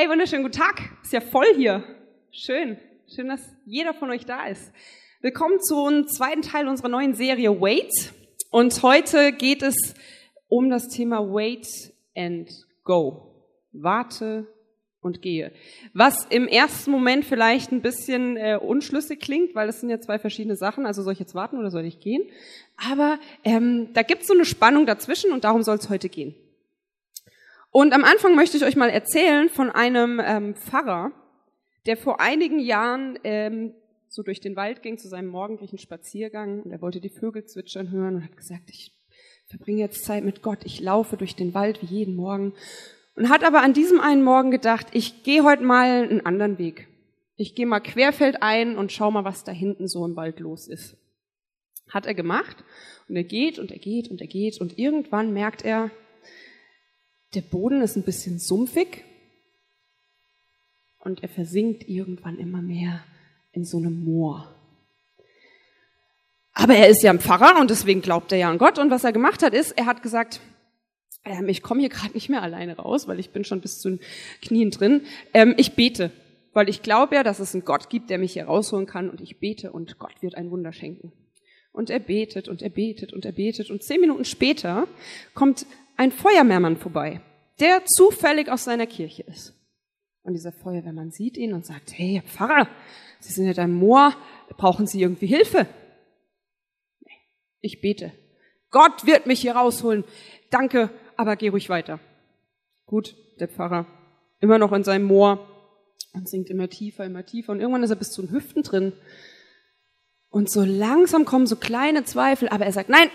Hey, wunderschönen guten Tag. Ist ja voll hier. Schön. Schön, dass jeder von euch da ist. Willkommen zum zweiten Teil unserer neuen Serie Wait. Und heute geht es um das Thema Wait and Go. Warte und gehe. Was im ersten Moment vielleicht ein bisschen äh, unschlüssig klingt, weil das sind ja zwei verschiedene Sachen. Also soll ich jetzt warten oder soll ich gehen? Aber ähm, da gibt es so eine Spannung dazwischen und darum soll es heute gehen. Und am Anfang möchte ich euch mal erzählen von einem ähm, Pfarrer, der vor einigen Jahren ähm, so durch den Wald ging zu seinem morgendlichen Spaziergang und er wollte die Vögel zwitschern hören und hat gesagt, ich verbringe jetzt Zeit mit Gott, ich laufe durch den Wald wie jeden Morgen und hat aber an diesem einen Morgen gedacht, ich gehe heute mal einen anderen Weg. Ich gehe mal querfeldein und schau mal, was da hinten so im Wald los ist. Hat er gemacht und er geht und er geht und er geht und irgendwann merkt er, der Boden ist ein bisschen sumpfig und er versinkt irgendwann immer mehr in so einem Moor. Aber er ist ja ein Pfarrer und deswegen glaubt er ja an Gott. Und was er gemacht hat, ist, er hat gesagt, ähm, ich komme hier gerade nicht mehr alleine raus, weil ich bin schon bis zu den Knien drin. Ähm, ich bete, weil ich glaube ja, dass es einen Gott gibt, der mich hier rausholen kann. Und ich bete und Gott wird ein Wunder schenken. Und er betet und er betet und er betet. Und zehn Minuten später kommt ein Feuerwehrmann vorbei, der zufällig aus seiner Kirche ist. Und dieser Feuerwehrmann sieht ihn und sagt, hey, Herr Pfarrer, Sie sind ja im Moor, brauchen Sie irgendwie Hilfe? Ich bete. Gott wird mich hier rausholen. Danke, aber geh ruhig weiter. Gut, der Pfarrer, immer noch in seinem Moor und singt immer tiefer, immer tiefer. Und irgendwann ist er bis zu den Hüften drin. Und so langsam kommen so kleine Zweifel, aber er sagt, nein,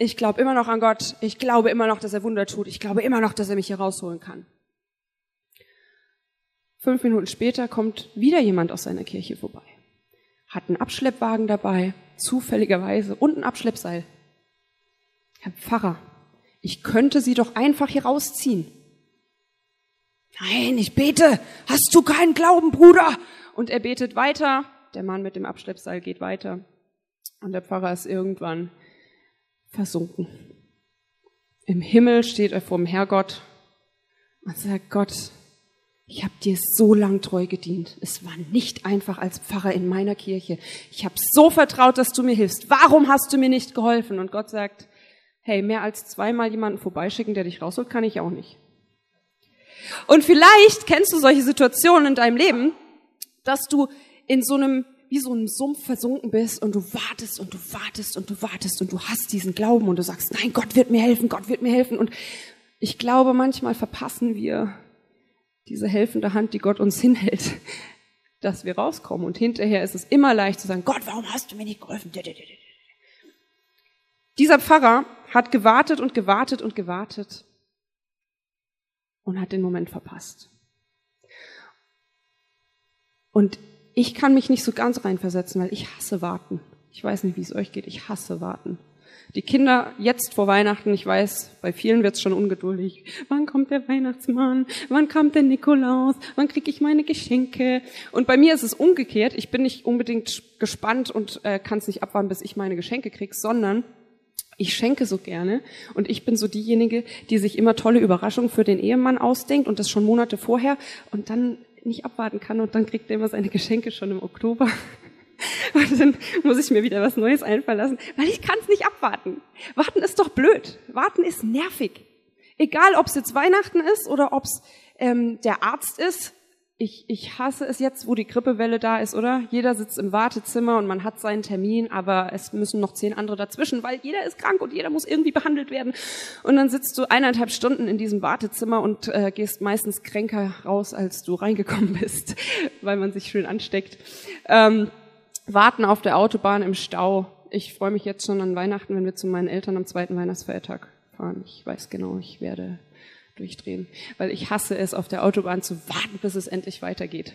ich glaube immer noch an Gott. Ich glaube immer noch, dass er Wunder tut. Ich glaube immer noch, dass er mich hier rausholen kann. Fünf Minuten später kommt wieder jemand aus seiner Kirche vorbei. Hat einen Abschleppwagen dabei, zufälligerweise, und ein Abschleppseil. Herr Pfarrer, ich könnte sie doch einfach hier rausziehen. Nein, ich bete. Hast du keinen Glauben, Bruder? Und er betet weiter. Der Mann mit dem Abschleppseil geht weiter. Und der Pfarrer ist irgendwann versunken. Im Himmel steht er vor dem Herrgott und sagt, Gott, ich habe dir so lang treu gedient. Es war nicht einfach als Pfarrer in meiner Kirche. Ich habe so vertraut, dass du mir hilfst. Warum hast du mir nicht geholfen? Und Gott sagt, hey, mehr als zweimal jemanden vorbeischicken, der dich rausholt, kann ich auch nicht. Und vielleicht kennst du solche Situationen in deinem Leben, dass du in so einem wie so ein Sumpf versunken bist und du wartest und du wartest und du wartest und du hast diesen Glauben und du sagst, nein, Gott wird mir helfen, Gott wird mir helfen. Und ich glaube, manchmal verpassen wir diese helfende Hand, die Gott uns hinhält, dass wir rauskommen. Und hinterher ist es immer leicht zu sagen, Gott, warum hast du mir nicht geholfen? Dieser Pfarrer hat gewartet und gewartet und gewartet und hat den Moment verpasst. Und ich kann mich nicht so ganz reinversetzen, weil ich hasse warten. Ich weiß nicht, wie es euch geht. Ich hasse warten. Die Kinder jetzt vor Weihnachten, ich weiß, bei vielen wird es schon ungeduldig. Wann kommt der Weihnachtsmann? Wann kommt der Nikolaus? Wann kriege ich meine Geschenke? Und bei mir ist es umgekehrt. Ich bin nicht unbedingt gespannt und äh, kann es nicht abwarten, bis ich meine Geschenke kriege, sondern ich schenke so gerne und ich bin so diejenige, die sich immer tolle Überraschungen für den Ehemann ausdenkt und das schon Monate vorher und dann nicht abwarten kann und dann kriegt er immer seine Geschenke schon im Oktober. Und dann muss ich mir wieder was Neues einfallen lassen, weil ich kann es nicht abwarten. Warten ist doch blöd. Warten ist nervig. Egal, ob es jetzt Weihnachten ist oder ob es ähm, der Arzt ist ich, ich hasse es jetzt, wo die Grippewelle da ist, oder? Jeder sitzt im Wartezimmer und man hat seinen Termin, aber es müssen noch zehn andere dazwischen, weil jeder ist krank und jeder muss irgendwie behandelt werden. Und dann sitzt du eineinhalb Stunden in diesem Wartezimmer und äh, gehst meistens kränker raus, als du reingekommen bist, weil man sich schön ansteckt. Ähm, warten auf der Autobahn im Stau. Ich freue mich jetzt schon an Weihnachten, wenn wir zu meinen Eltern am zweiten Weihnachtsfeiertag fahren. Ich weiß genau, ich werde durchdrehen, weil ich hasse es, auf der Autobahn zu warten, bis es endlich weitergeht.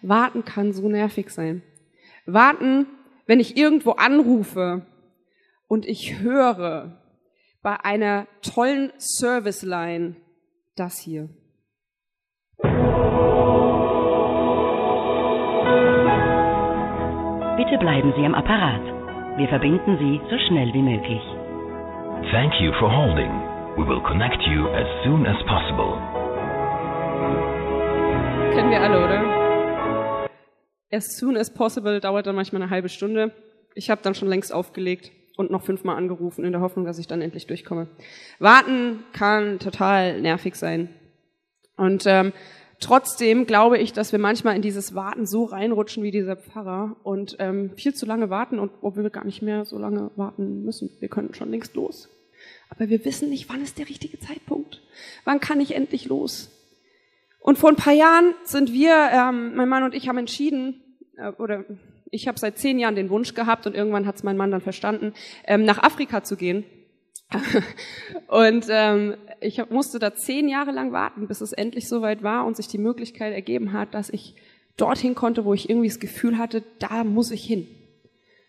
Warten kann so nervig sein. Warten, wenn ich irgendwo anrufe und ich höre bei einer tollen Serviceline das hier. Bitte bleiben Sie am Apparat. Wir verbinden Sie so schnell wie möglich. Thank you for holding. We will connect you as soon as possible. Kennen wir alle, oder? As soon as possible dauert dann manchmal eine halbe Stunde. Ich habe dann schon längst aufgelegt und noch fünfmal angerufen in der Hoffnung, dass ich dann endlich durchkomme. Warten kann total nervig sein. Und ähm, trotzdem glaube ich, dass wir manchmal in dieses Warten so reinrutschen wie dieser Pfarrer und ähm, viel zu lange warten und obwohl wir gar nicht mehr so lange warten müssen. Wir könnten schon längst los. Aber wir wissen nicht, wann ist der richtige Zeitpunkt. Wann kann ich endlich los? Und vor ein paar Jahren sind wir, ähm, mein Mann und ich haben entschieden, äh, oder ich habe seit zehn Jahren den Wunsch gehabt und irgendwann hat es mein Mann dann verstanden, ähm, nach Afrika zu gehen. und ähm, ich hab, musste da zehn Jahre lang warten, bis es endlich soweit war und sich die Möglichkeit ergeben hat, dass ich dorthin konnte, wo ich irgendwie das Gefühl hatte, da muss ich hin.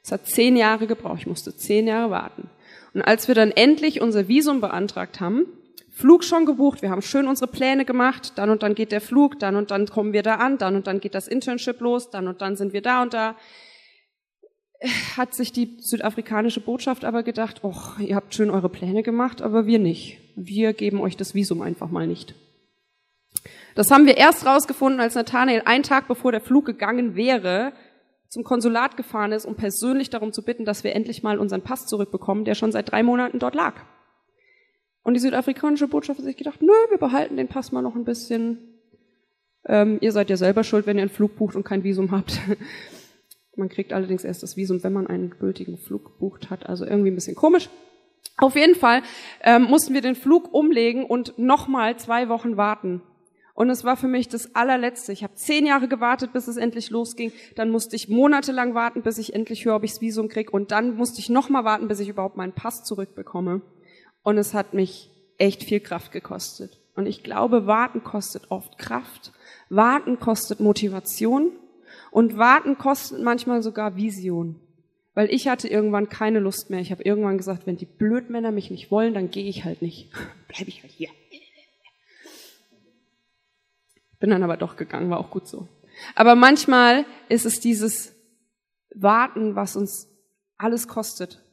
Es hat zehn Jahre gebraucht, ich musste zehn Jahre warten. Und als wir dann endlich unser Visum beantragt haben, Flug schon gebucht, wir haben schön unsere Pläne gemacht, dann und dann geht der Flug, dann und dann kommen wir da an, dann und dann geht das Internship los, dann und dann sind wir da und da. Hat sich die südafrikanische Botschaft aber gedacht, och, ihr habt schön eure Pläne gemacht, aber wir nicht. Wir geben euch das Visum einfach mal nicht. Das haben wir erst rausgefunden, als Nathanael einen Tag bevor der Flug gegangen wäre, zum Konsulat gefahren ist, um persönlich darum zu bitten, dass wir endlich mal unseren Pass zurückbekommen, der schon seit drei Monaten dort lag. Und die südafrikanische Botschaft hat sich gedacht, nö, wir behalten den Pass mal noch ein bisschen. Ähm, ihr seid ja selber schuld, wenn ihr einen Flug bucht und kein Visum habt. man kriegt allerdings erst das Visum, wenn man einen gültigen Flug gebucht hat. Also irgendwie ein bisschen komisch. Auf jeden Fall ähm, mussten wir den Flug umlegen und nochmal zwei Wochen warten. Und es war für mich das allerletzte. Ich habe zehn Jahre gewartet, bis es endlich losging. Dann musste ich monatelang warten, bis ich endlich höre, ob ich das Visum krieg. Und dann musste ich nochmal warten, bis ich überhaupt meinen Pass zurückbekomme. Und es hat mich echt viel Kraft gekostet. Und ich glaube, warten kostet oft Kraft. Warten kostet Motivation. Und warten kostet manchmal sogar Vision. Weil ich hatte irgendwann keine Lust mehr. Ich habe irgendwann gesagt, wenn die Blödmänner mich nicht wollen, dann gehe ich halt nicht. Bleibe ich halt hier. Bin dann aber doch gegangen, war auch gut so. Aber manchmal ist es dieses Warten, was uns alles kostet.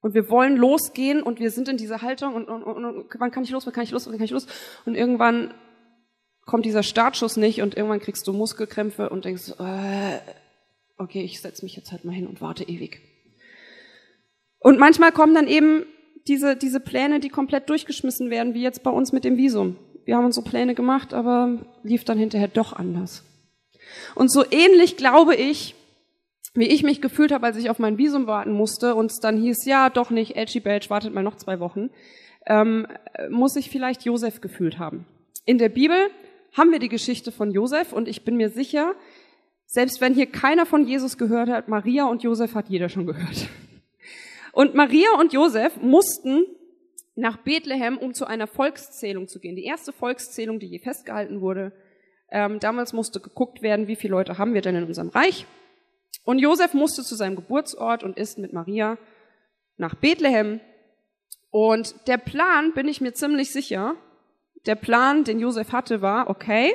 Und wir wollen losgehen und wir sind in dieser Haltung und, und, und, und wann kann ich los, wann kann ich los, wann kann ich los? Und irgendwann kommt dieser Startschuss nicht und irgendwann kriegst du Muskelkrämpfe und denkst, äh, okay, ich setze mich jetzt halt mal hin und warte ewig. Und manchmal kommen dann eben diese, diese Pläne, die komplett durchgeschmissen werden, wie jetzt bei uns mit dem Visum. Wir haben unsere Pläne gemacht, aber lief dann hinterher doch anders. Und so ähnlich glaube ich, wie ich mich gefühlt habe, als ich auf mein Visum warten musste und es dann hieß, ja, doch nicht, Edgy Badge, wartet mal noch zwei Wochen, ähm, muss ich vielleicht Josef gefühlt haben. In der Bibel haben wir die Geschichte von Josef und ich bin mir sicher, selbst wenn hier keiner von Jesus gehört hat, Maria und Josef hat jeder schon gehört. Und Maria und Josef mussten nach Bethlehem, um zu einer Volkszählung zu gehen. Die erste Volkszählung, die je festgehalten wurde. Ähm, damals musste geguckt werden, wie viele Leute haben wir denn in unserem Reich. Und Josef musste zu seinem Geburtsort und ist mit Maria nach Bethlehem. Und der Plan, bin ich mir ziemlich sicher, der Plan, den Josef hatte, war, okay,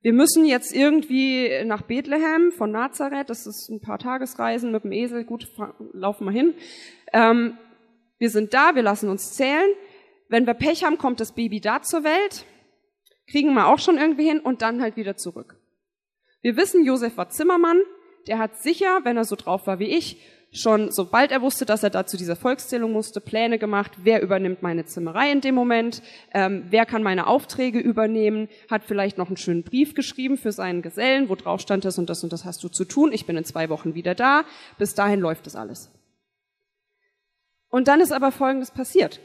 wir müssen jetzt irgendwie nach Bethlehem von Nazareth, das ist ein paar Tagesreisen mit dem Esel, gut, laufen wir hin. Ähm, wir sind da, wir lassen uns zählen. Wenn wir Pech haben, kommt das Baby da zur Welt, kriegen wir auch schon irgendwie hin und dann halt wieder zurück. Wir wissen, Josef war Zimmermann, der hat sicher, wenn er so drauf war wie ich, schon sobald er wusste, dass er da zu dieser Volkszählung musste, Pläne gemacht, wer übernimmt meine Zimmerei in dem Moment, ähm, wer kann meine Aufträge übernehmen, hat vielleicht noch einen schönen Brief geschrieben für seinen Gesellen, wo drauf stand das und das und das hast du zu tun, ich bin in zwei Wochen wieder da, bis dahin läuft das alles. Und dann ist aber Folgendes passiert.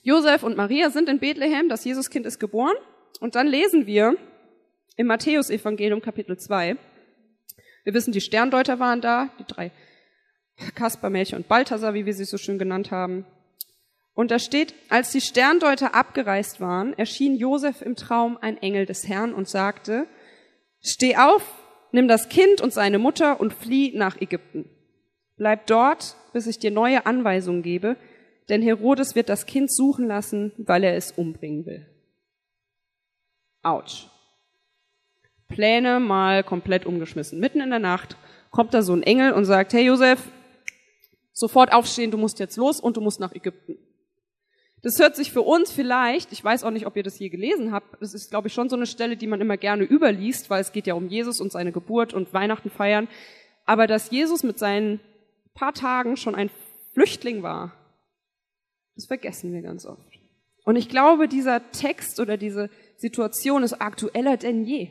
Josef und Maria sind in Bethlehem, das Jesuskind ist geboren, und dann lesen wir im Matthäusevangelium Kapitel 2, wir wissen, die Sterndeuter waren da, die drei Kaspar, Melchior und Balthasar, wie wir sie so schön genannt haben. Und da steht, als die Sterndeuter abgereist waren, erschien Josef im Traum ein Engel des Herrn und sagte, steh auf, nimm das Kind und seine Mutter und flieh nach Ägypten. Bleib dort, bis ich dir neue Anweisungen gebe, denn Herodes wird das Kind suchen lassen, weil er es umbringen will. Autsch. Pläne mal komplett umgeschmissen. Mitten in der Nacht kommt da so ein Engel und sagt, hey Josef, sofort aufstehen, du musst jetzt los und du musst nach Ägypten. Das hört sich für uns vielleicht, ich weiß auch nicht, ob ihr das je gelesen habt, das ist, glaube ich, schon so eine Stelle, die man immer gerne überliest, weil es geht ja um Jesus und seine Geburt und Weihnachten feiern. Aber dass Jesus mit seinen paar Tagen schon ein Flüchtling war, das vergessen wir ganz oft. Und ich glaube, dieser Text oder diese Situation ist aktueller denn je.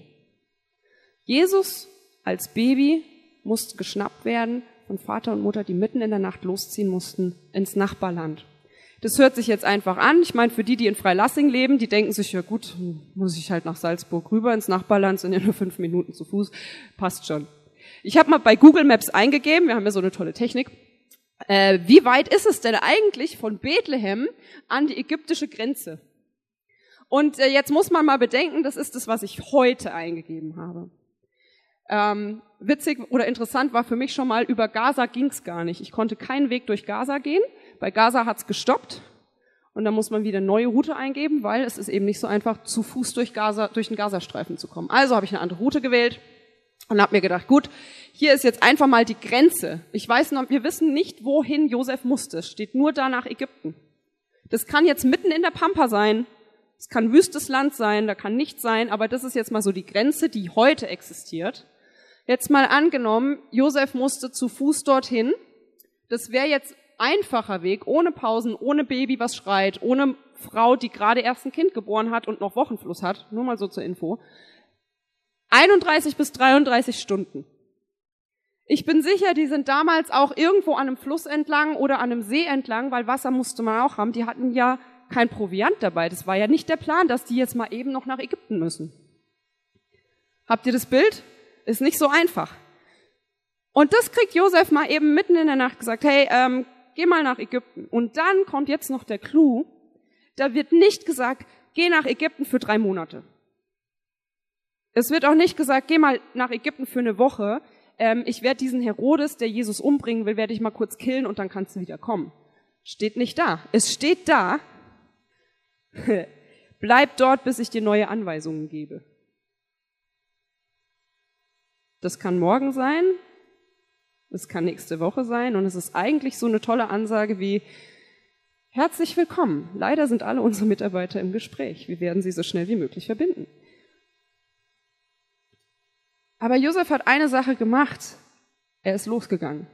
Jesus als Baby musste geschnappt werden von Vater und Mutter, die mitten in der Nacht losziehen mussten ins Nachbarland. Das hört sich jetzt einfach an. Ich meine, für die, die in Freilassing leben, die denken sich, ja gut, muss ich halt nach Salzburg rüber ins Nachbarland, sind ja nur fünf Minuten zu Fuß, passt schon. Ich habe mal bei Google Maps eingegeben, wir haben ja so eine tolle Technik, äh, wie weit ist es denn eigentlich von Bethlehem an die ägyptische Grenze? Und äh, jetzt muss man mal bedenken, das ist das, was ich heute eingegeben habe. Ähm, witzig oder interessant war für mich schon mal, über Gaza ging's gar nicht. Ich konnte keinen Weg durch Gaza gehen. Bei Gaza hat's gestoppt und dann muss man wieder eine neue Route eingeben, weil es ist eben nicht so einfach, zu Fuß durch, Gaza, durch den Gazastreifen zu kommen. Also habe ich eine andere Route gewählt und habe mir gedacht, gut, hier ist jetzt einfach mal die Grenze. Ich weiß noch, wir wissen nicht, wohin Josef musste. Steht nur da nach Ägypten. Das kann jetzt mitten in der Pampa sein. Es kann wüstes Land sein, da kann nichts sein, aber das ist jetzt mal so die Grenze, die heute existiert. Jetzt mal angenommen, Josef musste zu Fuß dorthin. Das wäre jetzt einfacher Weg, ohne Pausen, ohne Baby, was schreit, ohne Frau, die gerade erst ein Kind geboren hat und noch Wochenfluss hat, nur mal so zur Info. 31 bis 33 Stunden. Ich bin sicher, die sind damals auch irgendwo an einem Fluss entlang oder an einem See entlang, weil Wasser musste man auch haben. Die hatten ja kein Proviant dabei. Das war ja nicht der Plan, dass die jetzt mal eben noch nach Ägypten müssen. Habt ihr das Bild? Ist nicht so einfach. Und das kriegt Josef mal eben mitten in der Nacht gesagt, hey, ähm, geh mal nach Ägypten. Und dann kommt jetzt noch der Clou, da wird nicht gesagt, geh nach Ägypten für drei Monate. Es wird auch nicht gesagt, geh mal nach Ägypten für eine Woche. Ähm, ich werde diesen Herodes, der Jesus umbringen will, werde ich mal kurz killen und dann kannst du wieder kommen. Steht nicht da. Es steht da, bleib dort, bis ich dir neue Anweisungen gebe. Das kann morgen sein, es kann nächste Woche sein und es ist eigentlich so eine tolle Ansage wie Herzlich willkommen. Leider sind alle unsere Mitarbeiter im Gespräch. Wir werden sie so schnell wie möglich verbinden. Aber Josef hat eine Sache gemacht. Er ist losgegangen,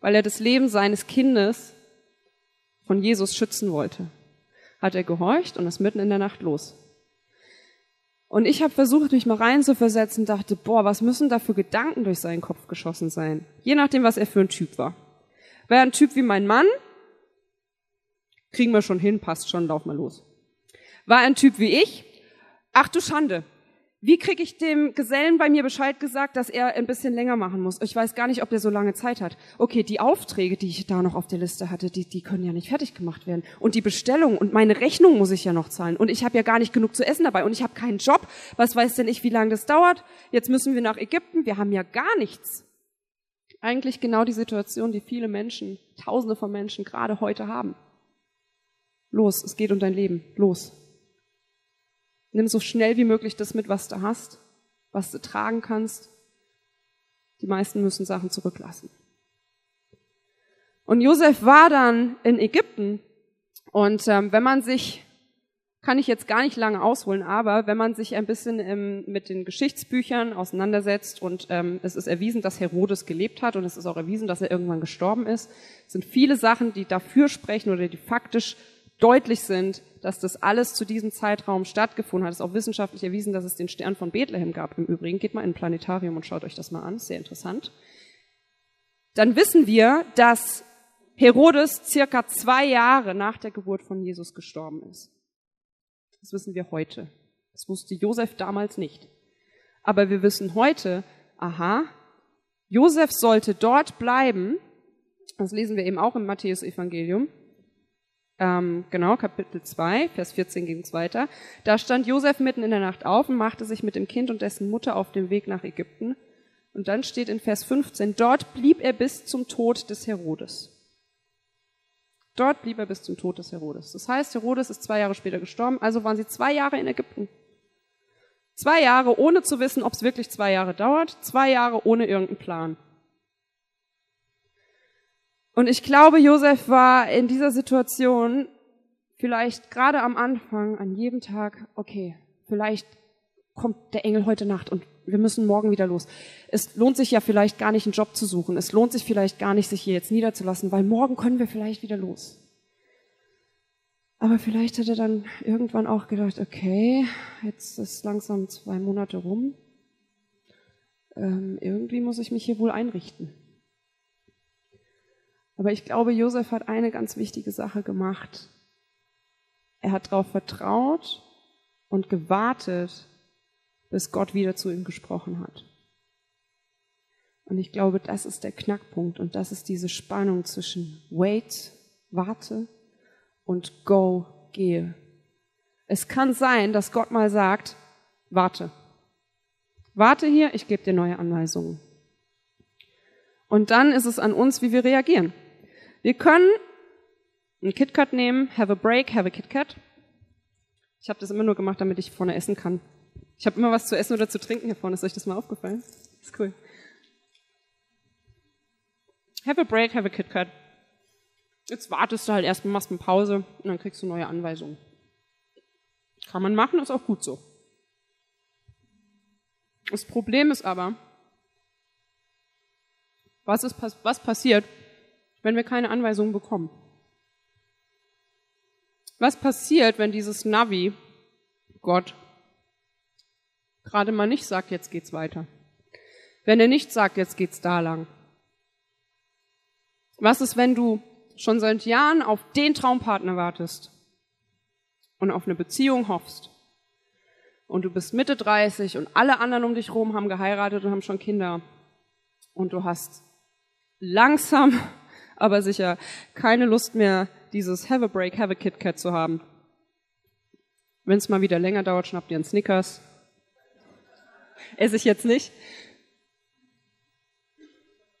weil er das Leben seines Kindes von Jesus schützen wollte. Hat er gehorcht und ist mitten in der Nacht los. Und ich habe versucht, mich mal reinzuversetzen, dachte, boah, was müssen da für Gedanken durch seinen Kopf geschossen sein? Je nachdem, was er für ein Typ war. Er ein Typ wie mein Mann? Kriegen wir schon hin, passt schon, lauf mal los. War ein Typ wie ich? Ach du Schande, wie kriege ich dem Gesellen bei mir Bescheid gesagt, dass er ein bisschen länger machen muss? Ich weiß gar nicht, ob der so lange Zeit hat. Okay, die Aufträge, die ich da noch auf der Liste hatte, die, die können ja nicht fertig gemacht werden. Und die Bestellung und meine Rechnung muss ich ja noch zahlen. Und ich habe ja gar nicht genug zu essen dabei. Und ich habe keinen Job. Was weiß denn ich, wie lange das dauert? Jetzt müssen wir nach Ägypten. Wir haben ja gar nichts. Eigentlich genau die Situation, die viele Menschen, Tausende von Menschen gerade heute haben. Los, es geht um dein Leben. Los. Nimm so schnell wie möglich das mit, was du hast, was du tragen kannst. Die meisten müssen Sachen zurücklassen. Und Josef war dann in Ägypten. Und ähm, wenn man sich, kann ich jetzt gar nicht lange ausholen, aber wenn man sich ein bisschen ähm, mit den Geschichtsbüchern auseinandersetzt und ähm, es ist erwiesen, dass Herodes gelebt hat und es ist auch erwiesen, dass er irgendwann gestorben ist, sind viele Sachen, die dafür sprechen oder die faktisch deutlich sind, dass das alles zu diesem Zeitraum stattgefunden hat. Es ist auch wissenschaftlich erwiesen, dass es den Stern von Bethlehem gab im Übrigen. Geht mal in ein Planetarium und schaut euch das mal an, sehr interessant. Dann wissen wir, dass Herodes circa zwei Jahre nach der Geburt von Jesus gestorben ist. Das wissen wir heute. Das wusste Josef damals nicht. Aber wir wissen heute, aha, Josef sollte dort bleiben. Das lesen wir eben auch im Matthäus-Evangelium ähm, genau, Kapitel 2, Vers 14 ging es weiter. Da stand Josef mitten in der Nacht auf und machte sich mit dem Kind und dessen Mutter auf dem Weg nach Ägypten. Und dann steht in Vers 15, dort blieb er bis zum Tod des Herodes. Dort blieb er bis zum Tod des Herodes. Das heißt, Herodes ist zwei Jahre später gestorben, also waren sie zwei Jahre in Ägypten. Zwei Jahre, ohne zu wissen, ob es wirklich zwei Jahre dauert, zwei Jahre ohne irgendeinen Plan. Und ich glaube, Josef war in dieser Situation vielleicht gerade am Anfang, an jedem Tag, okay, vielleicht kommt der Engel heute Nacht und wir müssen morgen wieder los. Es lohnt sich ja vielleicht gar nicht, einen Job zu suchen. Es lohnt sich vielleicht gar nicht, sich hier jetzt niederzulassen, weil morgen können wir vielleicht wieder los. Aber vielleicht hat er dann irgendwann auch gedacht, okay, jetzt ist langsam zwei Monate rum. Ähm, irgendwie muss ich mich hier wohl einrichten. Aber ich glaube, Josef hat eine ganz wichtige Sache gemacht. Er hat darauf vertraut und gewartet, bis Gott wieder zu ihm gesprochen hat. Und ich glaube, das ist der Knackpunkt und das ist diese Spannung zwischen wait, warte und go, gehe. Es kann sein, dass Gott mal sagt, warte. Warte hier, ich gebe dir neue Anweisungen. Und dann ist es an uns, wie wir reagieren. Wir können einen KitKat nehmen, have a break, have a KitKat. Ich habe das immer nur gemacht, damit ich vorne essen kann. Ich habe immer was zu essen oder zu trinken hier vorne. Ist euch das mal aufgefallen? Ist cool. Have a break, have a KitKat. Jetzt wartest du halt erstmal, machst eine Pause und dann kriegst du neue Anweisungen. Kann man machen, ist auch gut so. Das Problem ist aber, was, ist, was passiert, wenn wir keine Anweisungen bekommen? Was passiert, wenn dieses Navi, Gott, gerade mal nicht sagt, jetzt geht's weiter? Wenn er nicht sagt, jetzt geht's da lang? Was ist, wenn du schon seit Jahren auf den Traumpartner wartest und auf eine Beziehung hoffst und du bist Mitte 30 und alle anderen um dich herum haben geheiratet und haben schon Kinder und du hast langsam, aber sicher keine Lust mehr, dieses Have a Break, Have a Kit Kat zu haben. Wenn es mal wieder länger dauert, schnappt ihr einen Snickers. Esse ich jetzt nicht.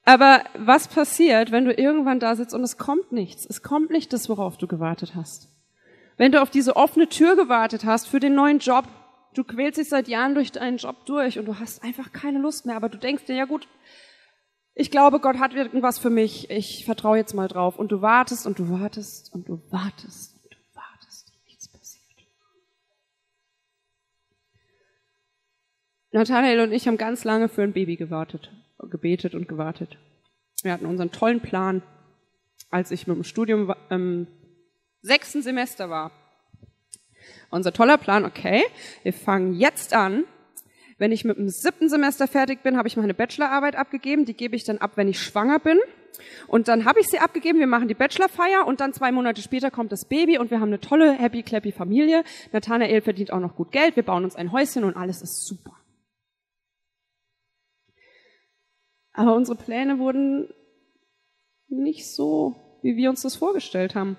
Aber was passiert, wenn du irgendwann da sitzt und es kommt nichts? Es kommt nicht das, worauf du gewartet hast. Wenn du auf diese offene Tür gewartet hast für den neuen Job, du quälst dich seit Jahren durch deinen Job durch und du hast einfach keine Lust mehr, aber du denkst dir, ja gut, ich glaube, Gott hat irgendwas für mich, ich vertraue jetzt mal drauf. Und du wartest und du wartest und du wartest und du wartest und nichts passiert. Nathanael und ich haben ganz lange für ein Baby gewartet gebetet und gewartet. Wir hatten unseren tollen Plan, als ich mit dem Studium im sechsten Semester war. Unser toller Plan, okay, wir fangen jetzt an. Wenn ich mit dem siebten Semester fertig bin, habe ich meine Bachelorarbeit abgegeben. Die gebe ich dann ab, wenn ich schwanger bin. Und dann habe ich sie abgegeben. Wir machen die Bachelorfeier und dann zwei Monate später kommt das Baby und wir haben eine tolle, happy, clappy Familie. Nathanael verdient auch noch gut Geld. Wir bauen uns ein Häuschen und alles ist super. Aber unsere Pläne wurden nicht so, wie wir uns das vorgestellt haben.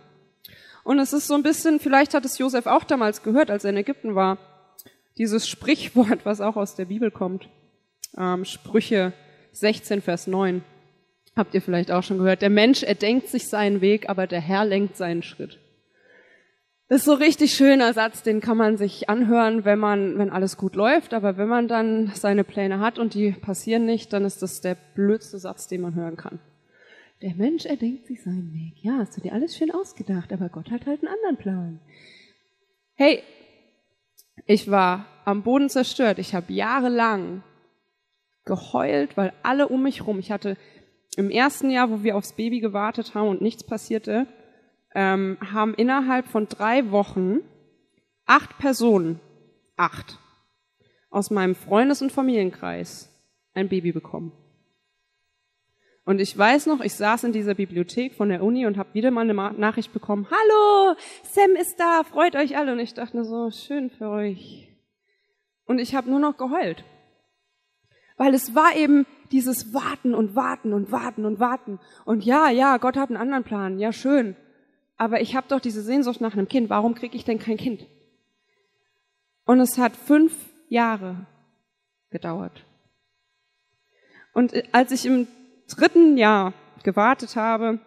Und es ist so ein bisschen, vielleicht hat es Josef auch damals gehört, als er in Ägypten war, dieses Sprichwort, was auch aus der Bibel kommt. Ähm, Sprüche 16, Vers 9. Habt ihr vielleicht auch schon gehört. Der Mensch erdenkt sich seinen Weg, aber der Herr lenkt seinen Schritt. Das ist so richtig schöner Satz, den kann man sich anhören, wenn man, wenn alles gut läuft, aber wenn man dann seine Pläne hat und die passieren nicht, dann ist das der blödste Satz, den man hören kann. Der Mensch erdenkt sich seinen Weg. Ja, hast du dir alles schön ausgedacht, aber Gott hat halt einen anderen Plan. Hey, ich war am Boden zerstört. Ich habe jahrelang geheult, weil alle um mich rum, ich hatte im ersten Jahr, wo wir aufs Baby gewartet haben und nichts passierte, ähm, haben innerhalb von drei Wochen acht Personen, acht, aus meinem Freundes- und Familienkreis ein Baby bekommen. Und ich weiß noch, ich saß in dieser Bibliothek von der Uni und habe wieder mal eine Nachricht bekommen, hallo, Sam ist da, freut euch alle. Und ich dachte so, schön für euch. Und ich habe nur noch geheult. Weil es war eben dieses Warten und Warten und Warten und Warten. Und ja, ja, Gott hat einen anderen Plan, ja schön aber ich habe doch diese Sehnsucht nach einem Kind. Warum kriege ich denn kein Kind? Und es hat fünf Jahre gedauert. Und als ich im dritten Jahr gewartet habe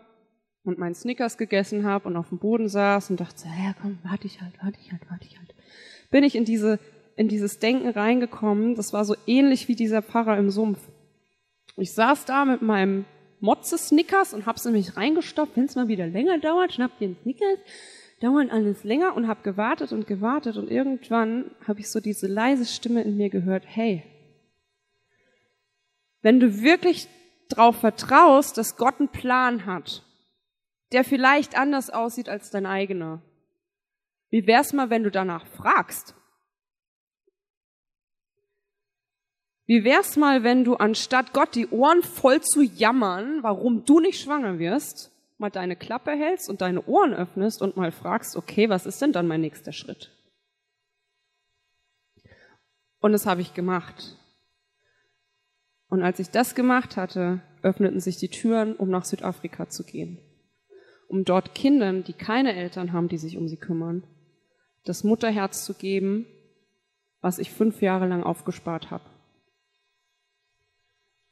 und meinen Snickers gegessen habe und auf dem Boden saß und dachte, ja komm, warte ich halt, warte ich halt, warte ich halt, bin ich in diese in dieses Denken reingekommen. Das war so ähnlich wie dieser Pfarrer im Sumpf. Ich saß da mit meinem Motze Snickers und hab's in mich reingestopft. Wenn es mal wieder länger dauert, schnappt ihr einen Snickers. dauernd alles länger und habe gewartet und gewartet und irgendwann habe ich so diese leise Stimme in mir gehört, hey, wenn du wirklich darauf vertraust, dass Gott einen Plan hat, der vielleicht anders aussieht als dein eigener, wie wär's mal, wenn du danach fragst? Wie wär's mal, wenn du anstatt Gott die Ohren voll zu jammern, warum du nicht schwanger wirst, mal deine Klappe hältst und deine Ohren öffnest und mal fragst, okay, was ist denn dann mein nächster Schritt? Und das habe ich gemacht. Und als ich das gemacht hatte, öffneten sich die Türen, um nach Südafrika zu gehen. Um dort Kindern, die keine Eltern haben, die sich um sie kümmern, das Mutterherz zu geben, was ich fünf Jahre lang aufgespart habe.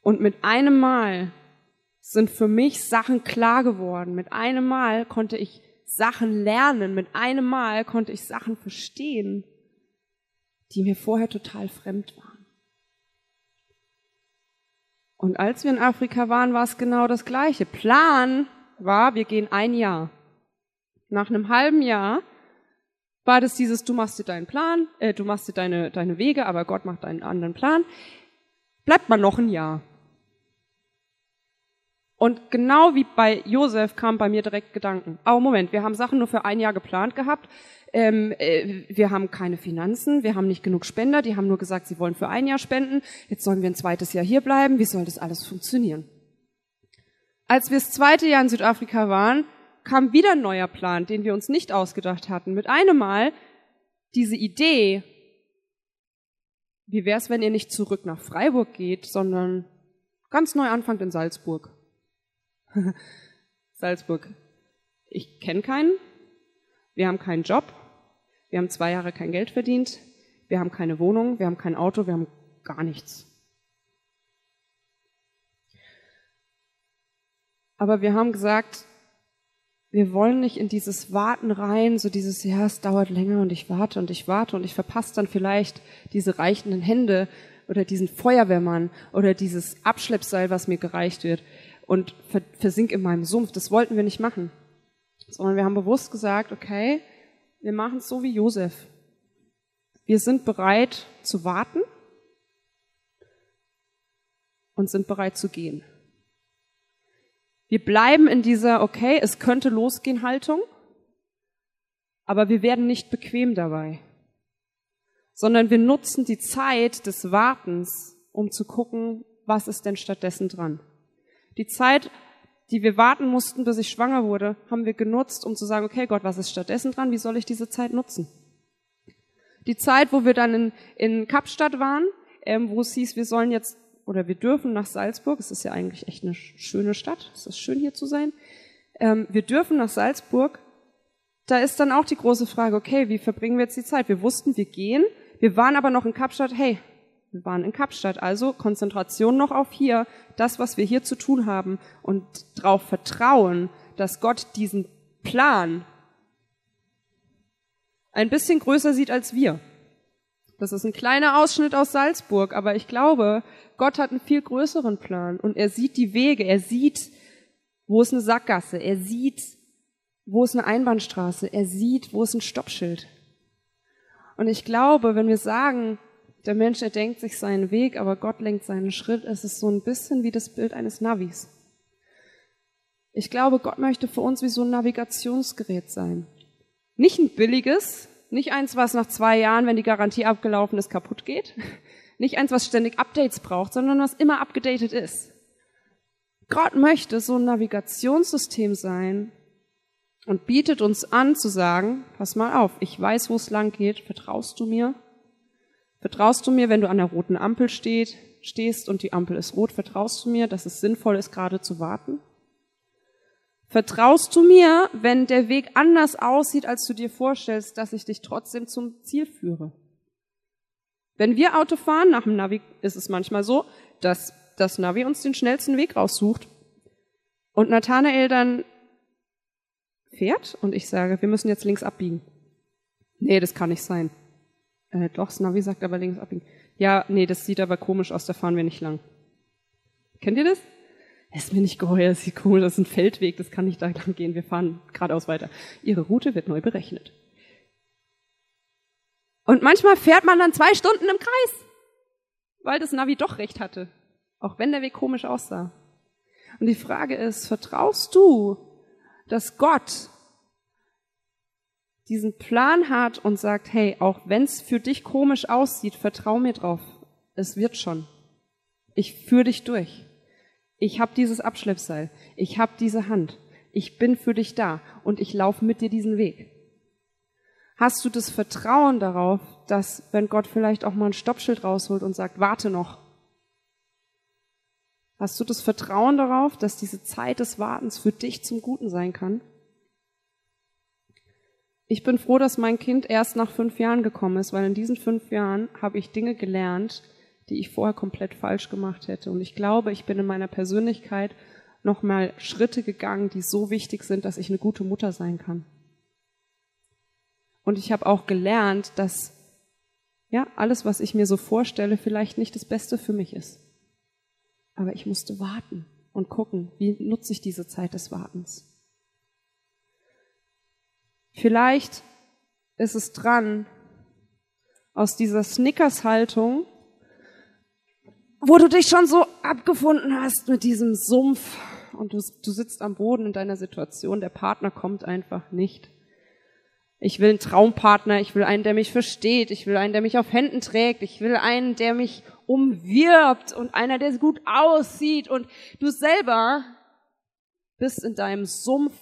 Und mit einem Mal sind für mich Sachen klar geworden. Mit einem Mal konnte ich Sachen lernen. Mit einem Mal konnte ich Sachen verstehen, die mir vorher total fremd waren. Und als wir in Afrika waren, war es genau das Gleiche. Plan war, wir gehen ein Jahr. Nach einem halben Jahr war das dieses, du machst dir deinen Plan, äh, du machst dir deine, deine Wege, aber Gott macht einen anderen Plan. Bleibt man noch ein Jahr. Und genau wie bei Josef kam bei mir direkt Gedanken. Oh Moment, wir haben Sachen nur für ein Jahr geplant gehabt. Ähm, äh, wir haben keine Finanzen, wir haben nicht genug Spender, die haben nur gesagt, sie wollen für ein Jahr spenden. Jetzt sollen wir ein zweites Jahr hier bleiben. Wie soll das alles funktionieren? Als wir das zweite Jahr in Südafrika waren, kam wieder ein neuer Plan, den wir uns nicht ausgedacht hatten. Mit einem Mal diese Idee, wie wär's, wenn ihr nicht zurück nach Freiburg geht, sondern ganz neu anfangt in Salzburg. Salzburg. Ich kenne keinen. Wir haben keinen Job. Wir haben zwei Jahre kein Geld verdient. Wir haben keine Wohnung. Wir haben kein Auto. Wir haben gar nichts. Aber wir haben gesagt, wir wollen nicht in dieses Warten rein, so dieses, ja, es dauert länger und ich warte und ich warte und ich verpasse dann vielleicht diese reichenden Hände oder diesen Feuerwehrmann oder dieses Abschleppseil, was mir gereicht wird und versink in meinem Sumpf. Das wollten wir nicht machen. Sondern wir haben bewusst gesagt, okay, wir machen es so wie Josef. Wir sind bereit zu warten und sind bereit zu gehen. Wir bleiben in dieser, okay, es könnte losgehen Haltung, aber wir werden nicht bequem dabei, sondern wir nutzen die Zeit des Wartens, um zu gucken, was ist denn stattdessen dran. Die Zeit, die wir warten mussten, bis ich schwanger wurde, haben wir genutzt, um zu sagen, okay Gott, was ist stattdessen dran? Wie soll ich diese Zeit nutzen? Die Zeit, wo wir dann in, in Kapstadt waren, ähm, wo es hieß, wir sollen jetzt oder wir dürfen nach Salzburg, es ist ja eigentlich echt eine schöne Stadt, es ist schön hier zu sein, ähm, wir dürfen nach Salzburg, da ist dann auch die große Frage, okay, wie verbringen wir jetzt die Zeit? Wir wussten, wir gehen, wir waren aber noch in Kapstadt, hey, wir waren in Kapstadt, also Konzentration noch auf hier, das, was wir hier zu tun haben und darauf vertrauen, dass Gott diesen Plan ein bisschen größer sieht als wir. Das ist ein kleiner Ausschnitt aus Salzburg, aber ich glaube, Gott hat einen viel größeren Plan und er sieht die Wege, er sieht, wo ist eine Sackgasse, er sieht, wo ist eine Einbahnstraße, er sieht, wo ist ein Stoppschild. Und ich glaube, wenn wir sagen, der Mensch erdenkt sich seinen Weg, aber Gott lenkt seinen Schritt. Es ist so ein bisschen wie das Bild eines Navis. Ich glaube, Gott möchte für uns wie so ein Navigationsgerät sein. Nicht ein billiges, nicht eins, was nach zwei Jahren, wenn die Garantie abgelaufen ist, kaputt geht. Nicht eins, was ständig Updates braucht, sondern was immer abgedatet ist. Gott möchte so ein Navigationssystem sein und bietet uns an zu sagen, pass mal auf, ich weiß, wo es lang geht, vertraust du mir? Vertraust du mir, wenn du an der roten Ampel steht, stehst und die Ampel ist rot, vertraust du mir, dass es sinnvoll ist, gerade zu warten? Vertraust du mir, wenn der Weg anders aussieht, als du dir vorstellst, dass ich dich trotzdem zum Ziel führe? Wenn wir Auto fahren, nach dem Navi ist es manchmal so, dass das Navi uns den schnellsten Weg raussucht. Und Nathanael dann fährt und ich sage, wir müssen jetzt links abbiegen. Nee, das kann nicht sein. Äh, doch, das Navi sagt aber links abbiegen. Ja, nee, das sieht aber komisch aus, da fahren wir nicht lang. Kennt ihr das? ist mir nicht geheuer, das ist cool, das ist ein Feldweg, das kann nicht da lang gehen, wir fahren geradeaus weiter. Ihre Route wird neu berechnet. Und manchmal fährt man dann zwei Stunden im Kreis, weil das Navi doch recht hatte, auch wenn der Weg komisch aussah. Und die Frage ist, vertraust du, dass Gott diesen Plan hat und sagt, hey, auch wenn es für dich komisch aussieht, vertrau mir drauf, es wird schon. Ich führe dich durch. Ich habe dieses Abschleppseil. Ich habe diese Hand. Ich bin für dich da und ich laufe mit dir diesen Weg. Hast du das Vertrauen darauf, dass wenn Gott vielleicht auch mal ein Stoppschild rausholt und sagt, warte noch? Hast du das Vertrauen darauf, dass diese Zeit des Wartens für dich zum Guten sein kann? Ich bin froh, dass mein Kind erst nach fünf Jahren gekommen ist, weil in diesen fünf Jahren habe ich Dinge gelernt, die ich vorher komplett falsch gemacht hätte. Und ich glaube, ich bin in meiner Persönlichkeit nochmal Schritte gegangen, die so wichtig sind, dass ich eine gute Mutter sein kann. Und ich habe auch gelernt, dass ja, alles, was ich mir so vorstelle, vielleicht nicht das Beste für mich ist. Aber ich musste warten und gucken, wie nutze ich diese Zeit des Wartens. Vielleicht ist es dran, aus dieser Snickers-Haltung wo du dich schon so abgefunden hast mit diesem Sumpf und du, du sitzt am Boden in deiner Situation, der Partner kommt einfach nicht. Ich will einen Traumpartner, ich will einen, der mich versteht, ich will einen, der mich auf Händen trägt, ich will einen, der mich umwirbt und einer, der gut aussieht und du selber bist in deinem Sumpf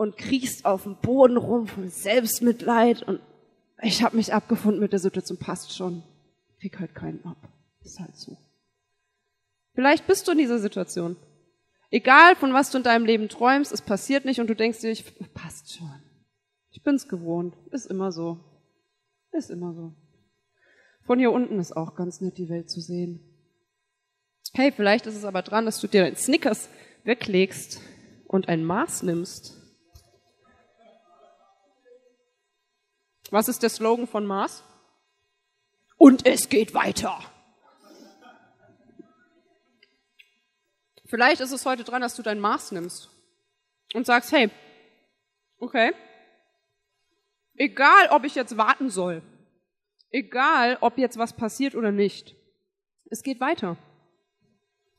und kriechst auf dem Boden rum von Selbstmitleid und ich habe mich abgefunden mit der Situation, passt schon, krieg halt keinen ab. Ist halt so. Vielleicht bist du in dieser Situation. Egal, von was du in deinem Leben träumst, es passiert nicht und du denkst dir, ich, passt schon. Ich bin's gewohnt. Ist immer so. Ist immer so. Von hier unten ist auch ganz nett, die Welt zu sehen. Hey, vielleicht ist es aber dran, dass du dir deinen Snickers weglegst und ein Maß nimmst. Was ist der Slogan von Mars? Und es geht weiter. Vielleicht ist es heute dran, dass du dein Maß nimmst und sagst, hey, okay, egal ob ich jetzt warten soll, egal ob jetzt was passiert oder nicht, es geht weiter.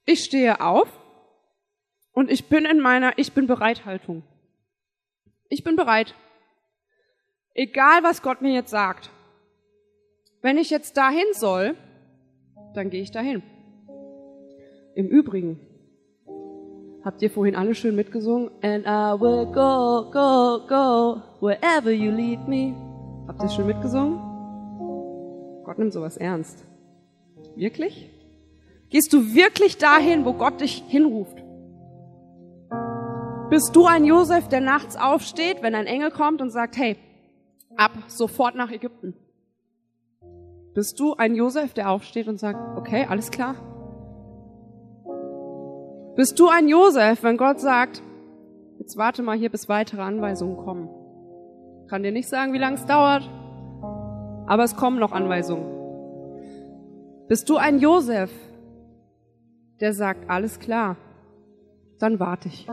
Ich stehe auf und ich bin in meiner Ich bin Bereithaltung. Ich bin bereit. Egal was Gott mir jetzt sagt. Wenn ich jetzt dahin soll, dann gehe ich dahin. Im Übrigen, Habt ihr vorhin alle schön mitgesungen? And I will go, go, go, wherever you lead me. Habt ihr schön mitgesungen? Gott nimmt sowas ernst. Wirklich? Gehst du wirklich dahin, wo Gott dich hinruft? Bist du ein Josef, der nachts aufsteht, wenn ein Engel kommt und sagt, hey, ab sofort nach Ägypten? Bist du ein Josef, der aufsteht und sagt, okay, alles klar, bist du ein Josef, wenn Gott sagt, jetzt warte mal hier, bis weitere Anweisungen kommen? Kann dir nicht sagen, wie lange es dauert, aber es kommen noch Anweisungen. Bist du ein Josef, der sagt, alles klar, dann warte ich.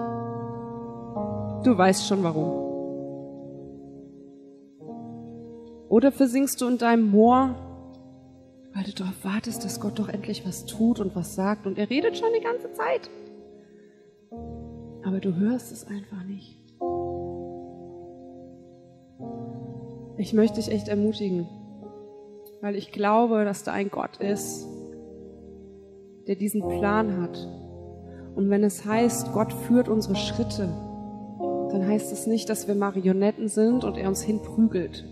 Du weißt schon warum. Oder versinkst du in deinem Moor, weil du darauf wartest, dass Gott doch endlich was tut und was sagt und er redet schon die ganze Zeit aber du hörst es einfach nicht. Ich möchte dich echt ermutigen, weil ich glaube, dass da ein Gott ist, der diesen Plan hat. Und wenn es heißt, Gott führt unsere Schritte, dann heißt es nicht, dass wir Marionetten sind und er uns hinprügelt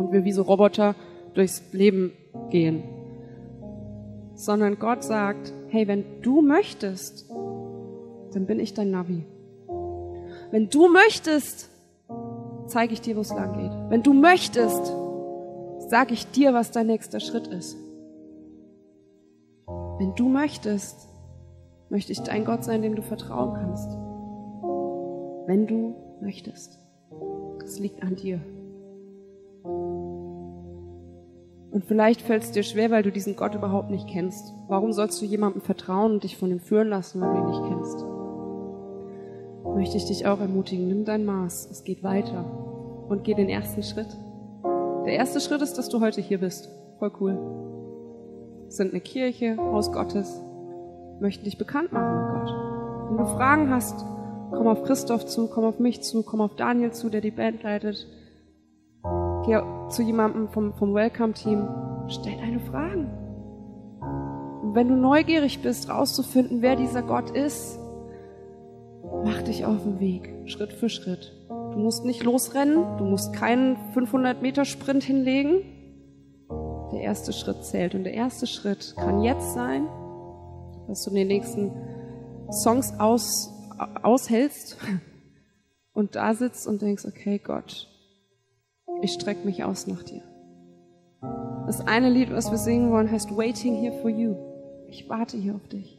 und wir wie so Roboter durchs Leben gehen, sondern Gott sagt, hey, wenn du möchtest, dann bin ich dein Navi. Wenn du möchtest, zeige ich dir, wo es lang geht. Wenn du möchtest, sage ich dir, was dein nächster Schritt ist. Wenn du möchtest, möchte ich dein Gott sein, dem du vertrauen kannst. Wenn du möchtest. Es liegt an dir. Und vielleicht fällt es dir schwer, weil du diesen Gott überhaupt nicht kennst. Warum sollst du jemandem vertrauen und dich von ihm führen lassen, wenn du ihn nicht kennst? Möchte ich dich auch ermutigen, nimm dein Maß, es geht weiter und geh den ersten Schritt. Der erste Schritt ist, dass du heute hier bist. Voll cool. Wir sind eine Kirche, Haus Gottes, möchten dich bekannt machen mit Gott. Wenn du Fragen hast, komm auf Christoph zu, komm auf mich zu, komm auf Daniel zu, der die Band leitet. Geh zu jemandem vom, vom Welcome-Team, stell deine Fragen. Und wenn du neugierig bist, rauszufinden, wer dieser Gott ist, mach dich auf den Weg, Schritt für Schritt. Du musst nicht losrennen, du musst keinen 500 Meter Sprint hinlegen. Der erste Schritt zählt und der erste Schritt kann jetzt sein, dass du in den nächsten Songs aus, aushältst und da sitzt und denkst, okay Gott, ich strecke mich aus nach dir. Das eine Lied, was wir singen wollen, heißt Waiting Here for You. Ich warte hier auf dich.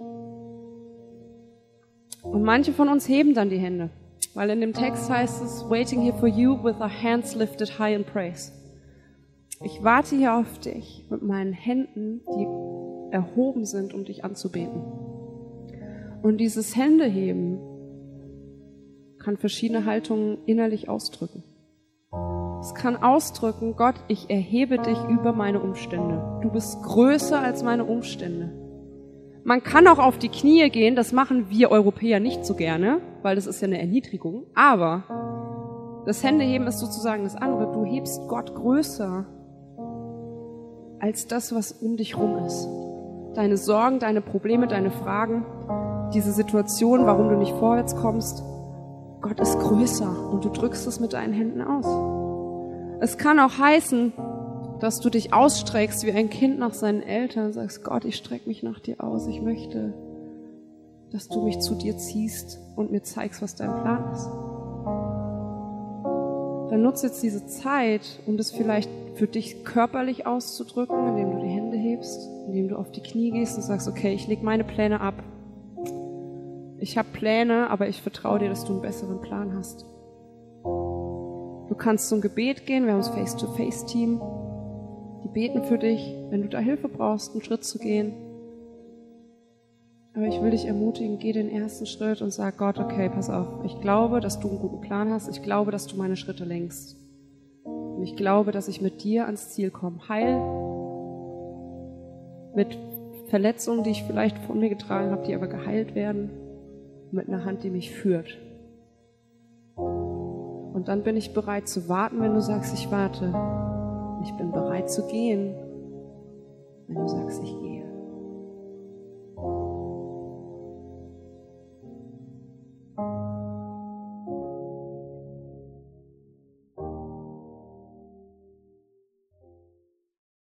Und manche von uns heben dann die Hände, weil in dem Text heißt es, Waiting here for you with our hands lifted high in praise. Ich warte hier auf dich mit meinen Händen, die erhoben sind, um dich anzubeten. Und dieses Händeheben kann verschiedene Haltungen innerlich ausdrücken. Es kann ausdrücken, Gott, ich erhebe dich über meine Umstände. Du bist größer als meine Umstände. Man kann auch auf die Knie gehen, das machen wir Europäer nicht so gerne, weil das ist ja eine Erniedrigung. Aber das Händeheben ist sozusagen das andere. Du hebst Gott größer als das, was um dich rum ist. Deine Sorgen, deine Probleme, deine Fragen, diese Situation, warum du nicht vorwärts kommst. Gott ist größer und du drückst es mit deinen Händen aus. Es kann auch heißen, dass du dich ausstreckst wie ein Kind nach seinen Eltern und sagst, Gott, ich strecke mich nach dir aus. Ich möchte, dass du mich zu dir ziehst und mir zeigst, was dein Plan ist. Dann nutze jetzt diese Zeit, um das vielleicht für dich körperlich auszudrücken, indem du die Hände hebst, indem du auf die Knie gehst und sagst, okay, ich lege meine Pläne ab. Ich habe Pläne, aber ich vertraue dir, dass du einen besseren Plan hast. Du kannst zum Gebet gehen, wir haben das Face-to-Face-Team. Die beten für dich, wenn du da Hilfe brauchst, einen Schritt zu gehen. Aber ich will dich ermutigen, geh den ersten Schritt und sag Gott, okay, pass auf, ich glaube, dass du einen guten Plan hast, ich glaube, dass du meine Schritte lenkst. Und ich glaube, dass ich mit dir ans Ziel komme. Heil mit Verletzungen, die ich vielleicht von mir getragen habe, die aber geheilt werden, mit einer Hand, die mich führt. Und dann bin ich bereit zu warten, wenn du sagst, ich warte. Ich bin bereit zu gehen, wenn du sagst, ich gehe.